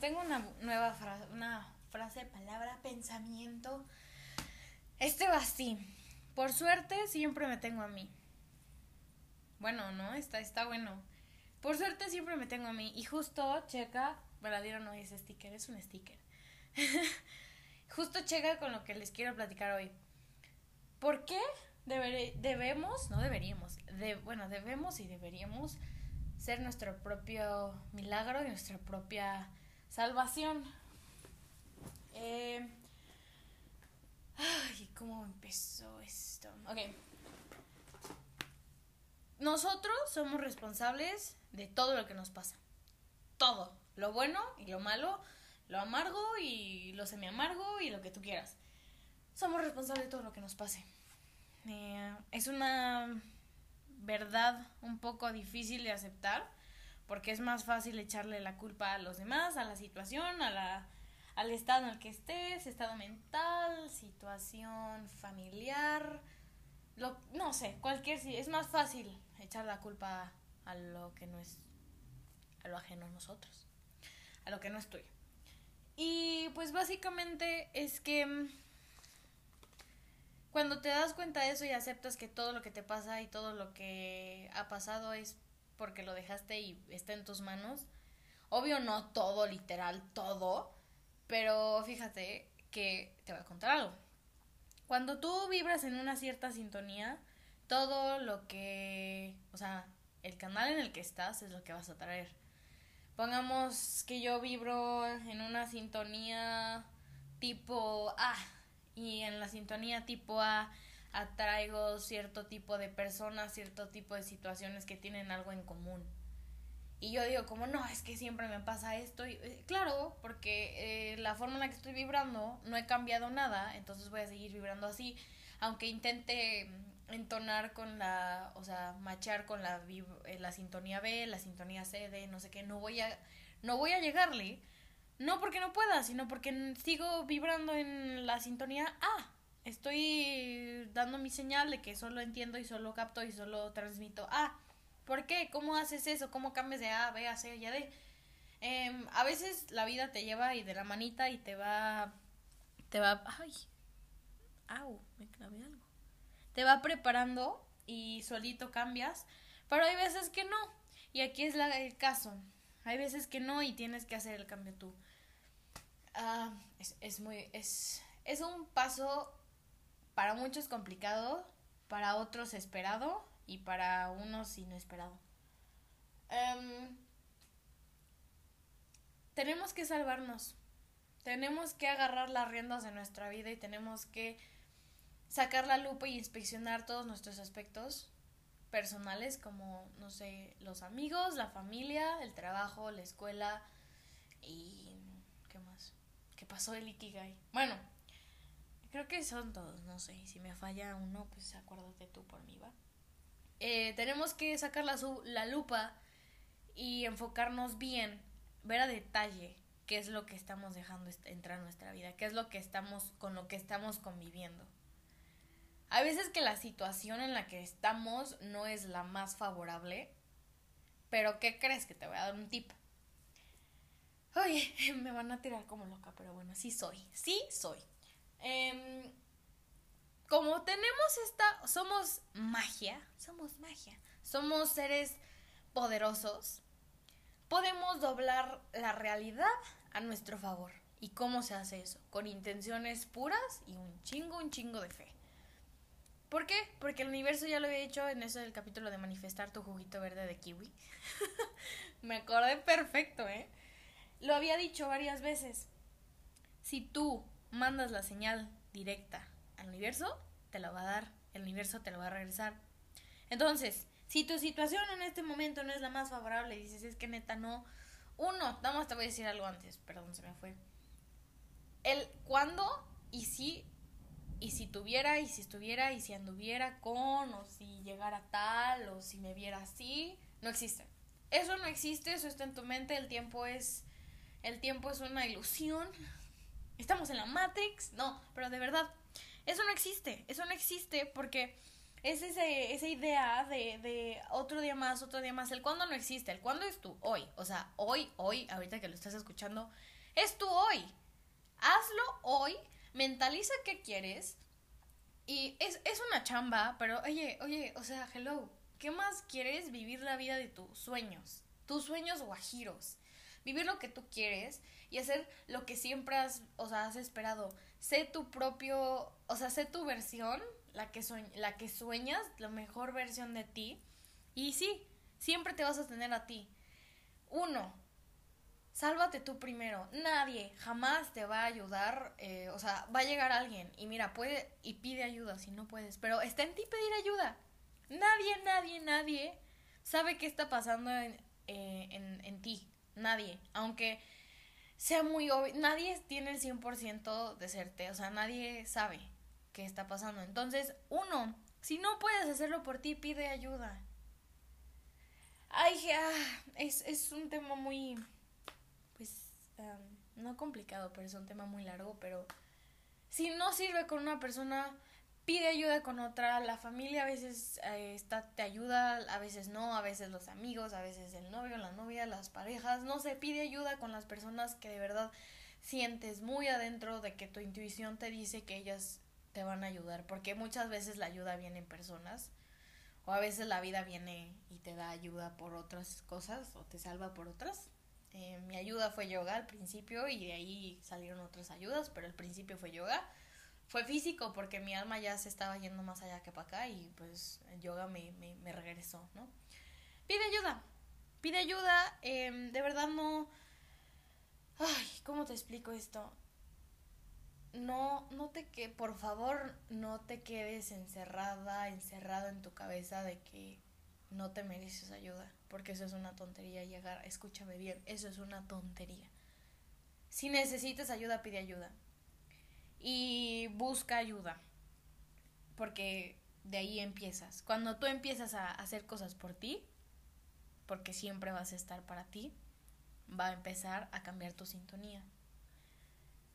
tengo una nueva frase, una frase, palabra, pensamiento. Este va así. Por suerte siempre me tengo a mí. Bueno, ¿no? Está, está bueno. Por suerte siempre me tengo a mí. Y justo, checa, verdadero no es sticker, es un sticker. justo checa con lo que les quiero platicar hoy. ¿Por qué debemos, no deberíamos, de, bueno, debemos y deberíamos ser nuestro propio milagro y nuestra propia salvación? Eh, ay, ¿cómo empezó esto? Ok. Nosotros somos responsables de todo lo que nos pasa. Todo. Lo bueno y lo malo, lo amargo y lo semi amargo y lo que tú quieras. Somos responsables de todo lo que nos pase. Eh, es una verdad un poco difícil de aceptar porque es más fácil echarle la culpa a los demás, a la situación, a la, al estado en el que estés, estado mental, situación familiar, lo, no sé, cualquier, es más fácil echar la culpa a lo que no es, a lo ajeno a nosotros, a lo que no es tuyo. Y pues básicamente es que cuando te das cuenta de eso y aceptas que todo lo que te pasa y todo lo que ha pasado es porque lo dejaste y está en tus manos, obvio no todo, literal, todo, pero fíjate que te voy a contar algo. Cuando tú vibras en una cierta sintonía, todo lo que, o sea, el canal en el que estás es lo que vas a traer. Pongamos que yo vibro en una sintonía tipo A y en la sintonía tipo A atraigo cierto tipo de personas, cierto tipo de situaciones que tienen algo en común. Y yo digo, como no, es que siempre me pasa esto. Eh, claro, porque eh, la forma en la que estoy vibrando no he cambiado nada, entonces voy a seguir vibrando así. Aunque intente entonar con la, o sea, machar con la, eh, la sintonía B, la sintonía C, D, no sé qué, no voy a, no voy a llegarle. No porque no pueda, sino porque sigo vibrando en la sintonía A. Estoy dando mi señal de que solo entiendo y solo capto y solo transmito A. ¿Por qué? ¿Cómo haces eso? ¿Cómo cambias de A, B, a C y a D? Em, a veces la vida te lleva y de la manita y te va, te va, ay, au, me clavé algo te va preparando y solito cambias, pero hay veces que no. Y aquí es el caso. Hay veces que no y tienes que hacer el cambio tú. Ah, es, es, muy es, es un paso para muchos complicado, para otros esperado y para unos inesperado. Um, tenemos que salvarnos. Tenemos que agarrar las riendas de nuestra vida y tenemos que sacar la lupa y inspeccionar todos nuestros aspectos personales como, no sé, los amigos, la familia, el trabajo, la escuela y... ¿Qué más? ¿Qué pasó el Ikigai? Bueno, creo que son todos, no sé, si me falla uno, pues acuérdate tú por mí, ¿va? Eh, tenemos que sacar la, la lupa y enfocarnos bien, ver a detalle qué es lo que estamos dejando entrar en nuestra vida, qué es lo que estamos, con lo que estamos conviviendo. Hay veces que la situación en la que estamos no es la más favorable, pero ¿qué crees que te voy a dar un tip? Oye, me van a tirar como loca, pero bueno, sí soy, sí soy. Em, como tenemos esta, somos magia, somos magia, somos seres poderosos, podemos doblar la realidad a nuestro favor. ¿Y cómo se hace eso? Con intenciones puras y un chingo, un chingo de fe. ¿Por qué? Porque el universo ya lo había hecho en eso del capítulo de manifestar tu juguito verde de kiwi. Me acordé perfecto, ¿eh? Lo había dicho varias veces. Si tú mandas la señal directa al universo, te la va a dar. El universo te lo va a regresar. Entonces, si tu situación en este momento no es la más favorable dices, es que neta no. Uno, nada más te voy a decir algo antes, perdón, se me fue. El cuándo y si y si tuviera, y si estuviera, y si anduviera con, o si llegara tal, o si me viera así, no existe. Eso no existe, eso está en tu mente, el tiempo es, el tiempo es una ilusión. Estamos en la Matrix, no, pero de verdad, eso no existe, eso no existe porque es ese, esa idea de, de otro día más, otro día más. El cuándo no existe, el cuándo es tu hoy. O sea, hoy, hoy, ahorita que lo estás escuchando, es tu hoy. Hazlo hoy, mentaliza qué quieres. Y es, es una chamba, pero oye, oye, o sea, hello, ¿qué más quieres? Vivir la vida de tus sueños, tus sueños guajiros. Vivir lo que tú quieres y hacer lo que siempre has, o sea, has esperado. Sé tu propio, o sea, sé tu versión la que, la que sueñas, la mejor versión de ti. Y sí, siempre te vas a tener a ti. Uno, sálvate tú primero. Nadie jamás te va a ayudar. Eh, o sea, va a llegar alguien y mira, puede y pide ayuda si no puedes. Pero está en ti pedir ayuda. Nadie, nadie, nadie sabe qué está pasando en, eh, en, en ti. Nadie. Aunque sea muy obvio. Nadie tiene el 100% de serte. O sea, nadie sabe qué está pasando. Entonces, uno, si no puedes hacerlo por ti, pide ayuda. Ay, es, es un tema muy, pues, no complicado, pero es un tema muy largo, pero si no sirve con una persona, pide ayuda con otra. La familia a veces eh, está, te ayuda, a veces no, a veces los amigos, a veces el novio, la novia, las parejas. No se pide ayuda con las personas que de verdad sientes muy adentro de que tu intuición te dice que ellas te van a ayudar, porque muchas veces la ayuda viene en personas, o a veces la vida viene y te da ayuda por otras cosas, o te salva por otras. Eh, mi ayuda fue yoga al principio y de ahí salieron otras ayudas, pero al principio fue yoga. Fue físico porque mi alma ya se estaba yendo más allá que para acá y pues el yoga me, me, me regresó, ¿no? Pide ayuda, pide ayuda, eh, de verdad no... Ay, ¿cómo te explico esto? no, no te que, por favor, no te quedes encerrada, encerrado en tu cabeza de que no te mereces ayuda, porque eso es una tontería llegar, escúchame bien, eso es una tontería. Si necesitas ayuda, pide ayuda. Y busca ayuda, porque de ahí empiezas. Cuando tú empiezas a hacer cosas por ti, porque siempre vas a estar para ti, va a empezar a cambiar tu sintonía.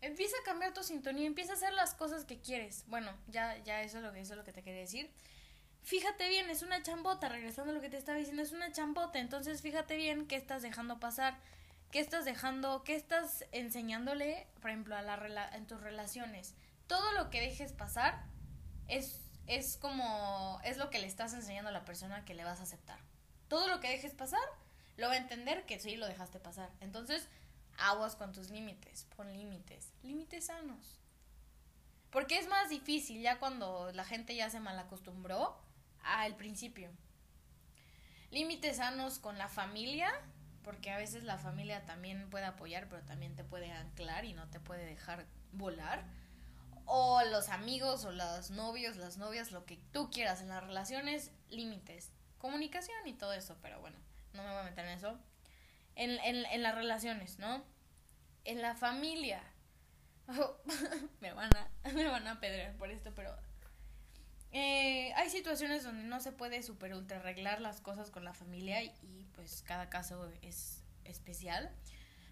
Empieza a cambiar tu sintonía, empieza a hacer las cosas que quieres. Bueno, ya, ya eso es lo que, eso es lo que te quería decir. Fíjate bien, es una chambota, regresando a lo que te estaba diciendo, es una chambota. Entonces fíjate bien qué estás dejando pasar, qué estás dejando, qué estás enseñándole, por ejemplo, a en tus relaciones. Todo lo que dejes pasar es, es como, es lo que le estás enseñando a la persona que le vas a aceptar. Todo lo que dejes pasar, lo va a entender que sí lo dejaste pasar. Entonces, aguas con tus límites, pon límites, límites sanos. Porque es más difícil ya cuando la gente ya se malacostumbró al principio. Límites sanos con la familia, porque a veces la familia también puede apoyar, pero también te puede anclar y no te puede dejar volar. O los amigos o los novios, las novias, lo que tú quieras en las relaciones, límites. Comunicación y todo eso, pero bueno, no me voy a meter en eso en, en, en las relaciones, ¿no? En la familia. me, van a, me van a pedrear por esto, pero eh, hay situaciones donde no se puede super ultra arreglar las cosas con la familia y pues cada caso es especial.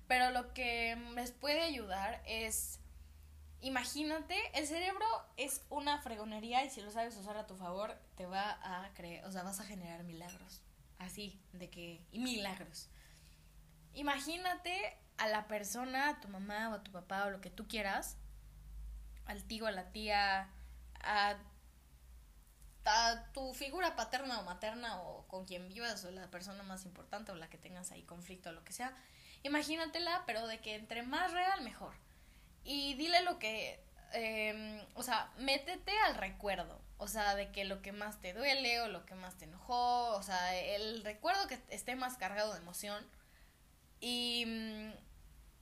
Pero lo que les puede ayudar es, imagínate, el cerebro es una fregonería y si lo sabes usar a tu favor, te va a creer, o sea, vas a generar milagros. Así, de que, y milagros. Imagínate a la persona, a tu mamá o a tu papá o lo que tú quieras, al tío, a la tía, a, tu figura paterna o materna o con quien vivas o la persona más importante o la que tengas ahí conflicto o lo que sea, imagínatela, pero de que entre más real, mejor. Y dile lo que, eh, o sea, métete al recuerdo, o sea, de que lo que más te duele o lo que más te enojó, o sea, el recuerdo que esté más cargado de emoción y,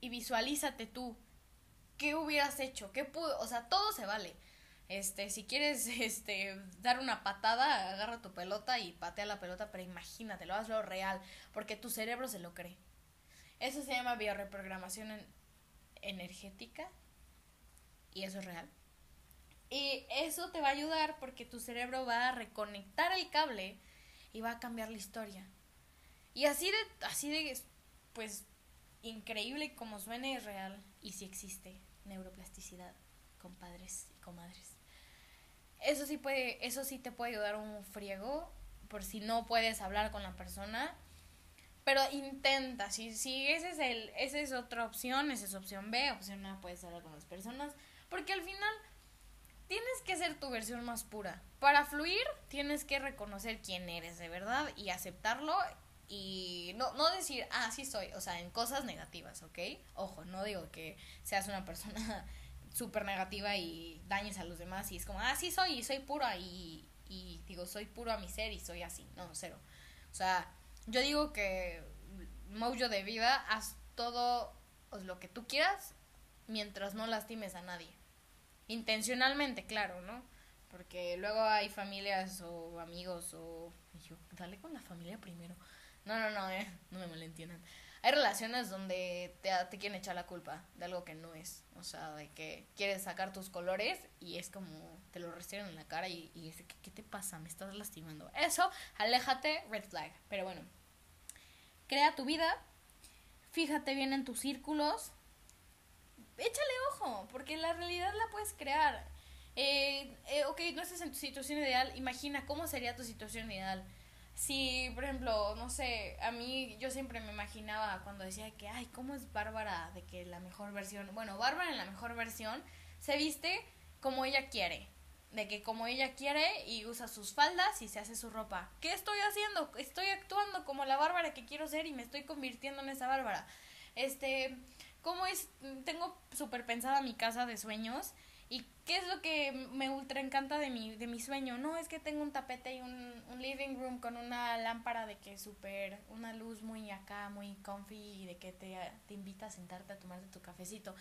y visualízate tú. ¿Qué hubieras hecho? ¿Qué pudo? O sea, todo se vale. Este, si quieres este, dar una patada, agarra tu pelota y patea la pelota, pero imagínatelo, hazlo real, porque tu cerebro se lo cree. Eso se llama bioreprogramación energética y eso es real. Y eso te va a ayudar porque tu cerebro va a reconectar el cable y va a cambiar la historia. Y así de, así de pues increíble como suene es real y si existe neuroplasticidad, compadres y comadres. Eso sí puede, eso sí te puede ayudar un friego, por si no puedes hablar con la persona. Pero intenta, si, si ese es el, esa es otra opción, esa es opción B, opción A puedes hablar con las personas. Porque al final tienes que ser tu versión más pura. Para fluir, tienes que reconocer quién eres de verdad y aceptarlo y no, no decir, ah, sí soy, o sea, en cosas negativas, ¿ok? Ojo, no digo que seas una persona súper negativa y dañes a los demás y es como, ah, sí soy y soy pura y, y digo, soy puro a mi ser y soy así, no, cero. O sea, yo digo que mojo de vida, haz todo lo que tú quieras mientras no lastimes a nadie. Intencionalmente, claro, ¿no? Porque luego hay familias o amigos o... Yo, dale con la familia primero. No, no, no, eh, no me malentiendan. Hay relaciones donde te, te quieren echar la culpa de algo que no es. O sea, de que quieres sacar tus colores y es como te lo restiran en la cara y, y dice, ¿qué, te pasa? Me estás lastimando. Eso, aléjate, red flag. Pero bueno, crea tu vida, fíjate bien en tus círculos, échale ojo, porque la realidad la puedes crear. Eh, eh, ok, no estás en tu situación ideal, imagina cómo sería tu situación ideal. Si, por ejemplo, no sé, a mí yo siempre me imaginaba cuando decía que, ay, ¿cómo es Bárbara de que la mejor versión? Bueno, Bárbara en la mejor versión se viste como ella quiere, de que como ella quiere y usa sus faldas y se hace su ropa. ¿Qué estoy haciendo? Estoy actuando como la Bárbara que quiero ser y me estoy convirtiendo en esa Bárbara. Este, ¿Cómo es? Tengo súper pensada mi casa de sueños. ¿Y qué es lo que me ultra encanta de mi, de mi sueño? No, es que tengo un tapete y un, un living room con una lámpara de que súper, una luz muy acá, muy comfy y de que te, te invita a sentarte a tomarte tu cafecito.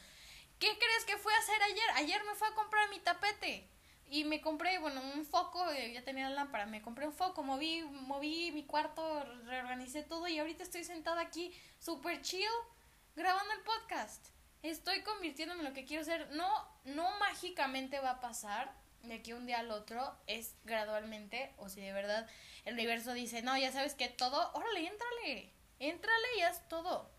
¿Qué crees que fui a hacer ayer? Ayer me fui a comprar mi tapete y me compré, bueno, un foco, eh, ya tenía la lámpara, me compré un foco, moví, moví mi cuarto, reorganicé todo y ahorita estoy sentada aquí súper chill grabando el podcast. Estoy convirtiéndome en lo que quiero ser. No, no mágicamente va a pasar de aquí un día al otro. Es gradualmente. O si de verdad el universo dice, no, ya sabes que todo. Órale, éntrale. Éntrale y haz todo.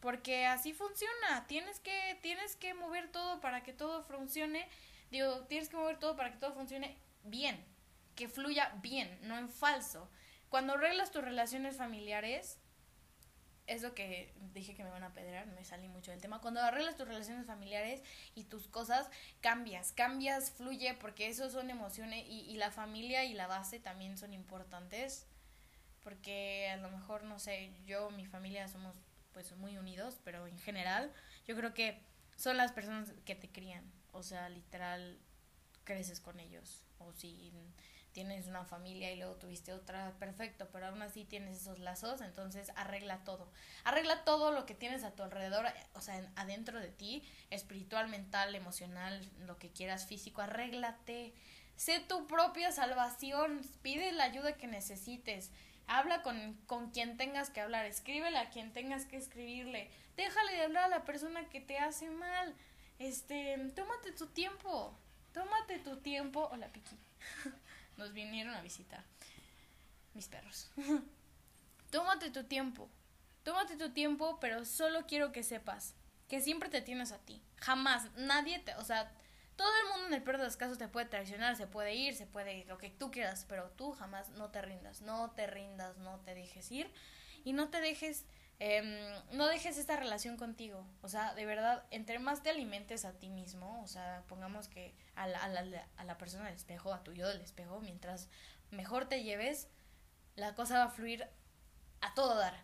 Porque así funciona. Tienes que, tienes que mover todo para que todo funcione. Digo, tienes que mover todo para que todo funcione bien. Que fluya bien, no en falso. Cuando arreglas tus relaciones familiares, es lo que dije que me van a pedrear, me salí mucho del tema. Cuando arreglas tus relaciones familiares y tus cosas, cambias, cambias, fluye, porque eso son emociones y, y la familia y la base también son importantes, porque a lo mejor, no sé, yo, mi familia somos pues muy unidos, pero en general yo creo que son las personas que te crían, o sea, literal creces con ellos, o si tienes una familia y luego tuviste otra, perfecto, pero aún así tienes esos lazos, entonces arregla todo. Arregla todo lo que tienes a tu alrededor, o sea, adentro de ti, espiritual, mental, emocional, lo que quieras, físico, arréglate. Sé tu propia salvación, pide la ayuda que necesites. Habla con, con quien tengas que hablar, escríbele a quien tengas que escribirle. Déjale de hablar a la persona que te hace mal. Este, tómate tu tiempo. Tómate tu tiempo. Hola, Piqui. nos vinieron a visitar mis perros. Tómate tu tiempo. Tómate tu tiempo, pero solo quiero que sepas que siempre te tienes a ti. Jamás, nadie te, o sea, todo el mundo en el peor de los casos te puede traicionar, se puede ir, se puede ir, lo que tú quieras, pero tú jamás no te rindas, no te rindas, no te dejes ir y no te dejes eh, no dejes esta relación contigo. O sea, de verdad, entre más te alimentes a ti mismo, o sea, pongamos que a la, a la, a la persona del espejo, a tu yo del espejo, mientras mejor te lleves, la cosa va a fluir a todo dar.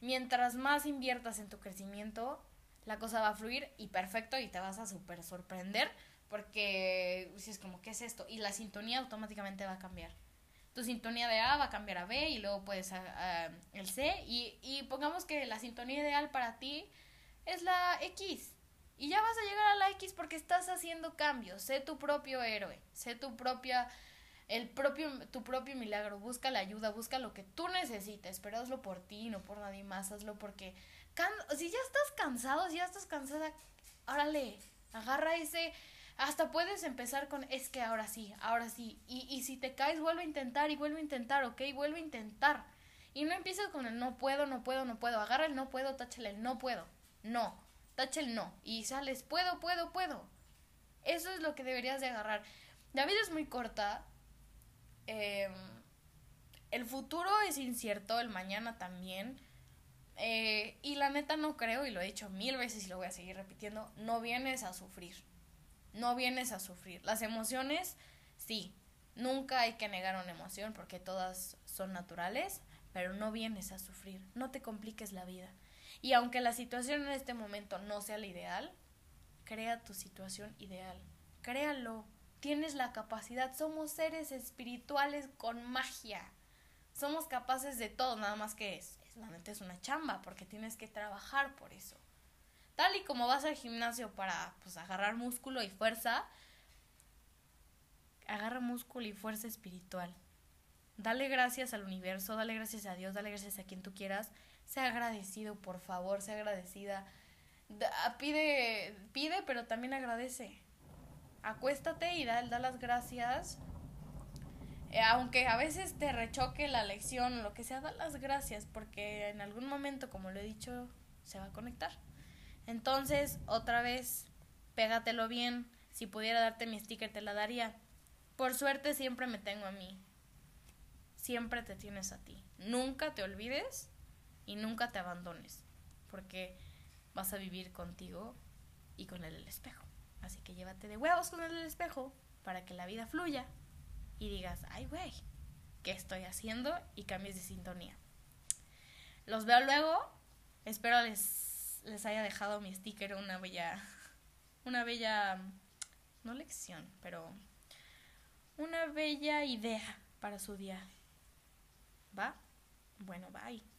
Mientras más inviertas en tu crecimiento, la cosa va a fluir y perfecto y te vas a súper sorprender porque si es como, ¿qué es esto? Y la sintonía automáticamente va a cambiar tu sintonía de A va a cambiar a B y luego puedes a, el C. Y, y, pongamos que la sintonía ideal para ti es la X. Y ya vas a llegar a la X porque estás haciendo cambios, sé tu propio héroe, sé tu propia el propio tu propio milagro, busca la ayuda, busca lo que tú necesites, pero hazlo por ti, no por nadie más, hazlo porque si ya estás cansado, si ya estás cansada, órale, agarra ese hasta puedes empezar con, es que ahora sí, ahora sí. Y, y si te caes, vuelve a intentar y vuelve a intentar, ¿ok? Vuelve a intentar. Y no empieces con el no puedo, no puedo, no puedo. Agarra el no puedo, táchale el no puedo. No, tacha el no. Y sales, puedo, puedo, puedo. Eso es lo que deberías de agarrar. La vida es muy corta. Em, el futuro es incierto, el mañana también. Eh, y la neta no creo, y lo he dicho mil veces y lo voy a seguir repitiendo, no vienes a sufrir. No vienes a sufrir. Las emociones, sí, nunca hay que negar una emoción porque todas son naturales, pero no vienes a sufrir. No te compliques la vida. Y aunque la situación en este momento no sea la ideal, crea tu situación ideal. Créalo. Tienes la capacidad. Somos seres espirituales con magia. Somos capaces de todo, nada más que es. Solamente es una chamba, porque tienes que trabajar por eso. Tal y como vas al gimnasio para pues, agarrar músculo y fuerza, agarra músculo y fuerza espiritual. Dale gracias al universo, dale gracias a Dios, dale gracias a quien tú quieras. Sea agradecido, por favor, sea agradecida. pide, pide, pero también agradece. Acuéstate y da, da las gracias. Eh, aunque a veces te rechoque la lección o lo que sea, da las gracias porque en algún momento, como lo he dicho, se va a conectar. Entonces, otra vez, pégatelo bien. Si pudiera darte mi sticker, te la daría. Por suerte siempre me tengo a mí siempre te tienes a ti. Nunca te olvides y nunca te abandones, porque vas a vivir contigo y con el, espejo. Así que llévate de huevos con el espejo para que la vida fluya y digas, ay, güey, ¿qué estoy haciendo? Y cambies de sintonía. Los veo luego. Espero les, les haya dejado mi sticker una bella, una bella, no lección, pero una bella idea para su día. ¿Va? Bueno, bye.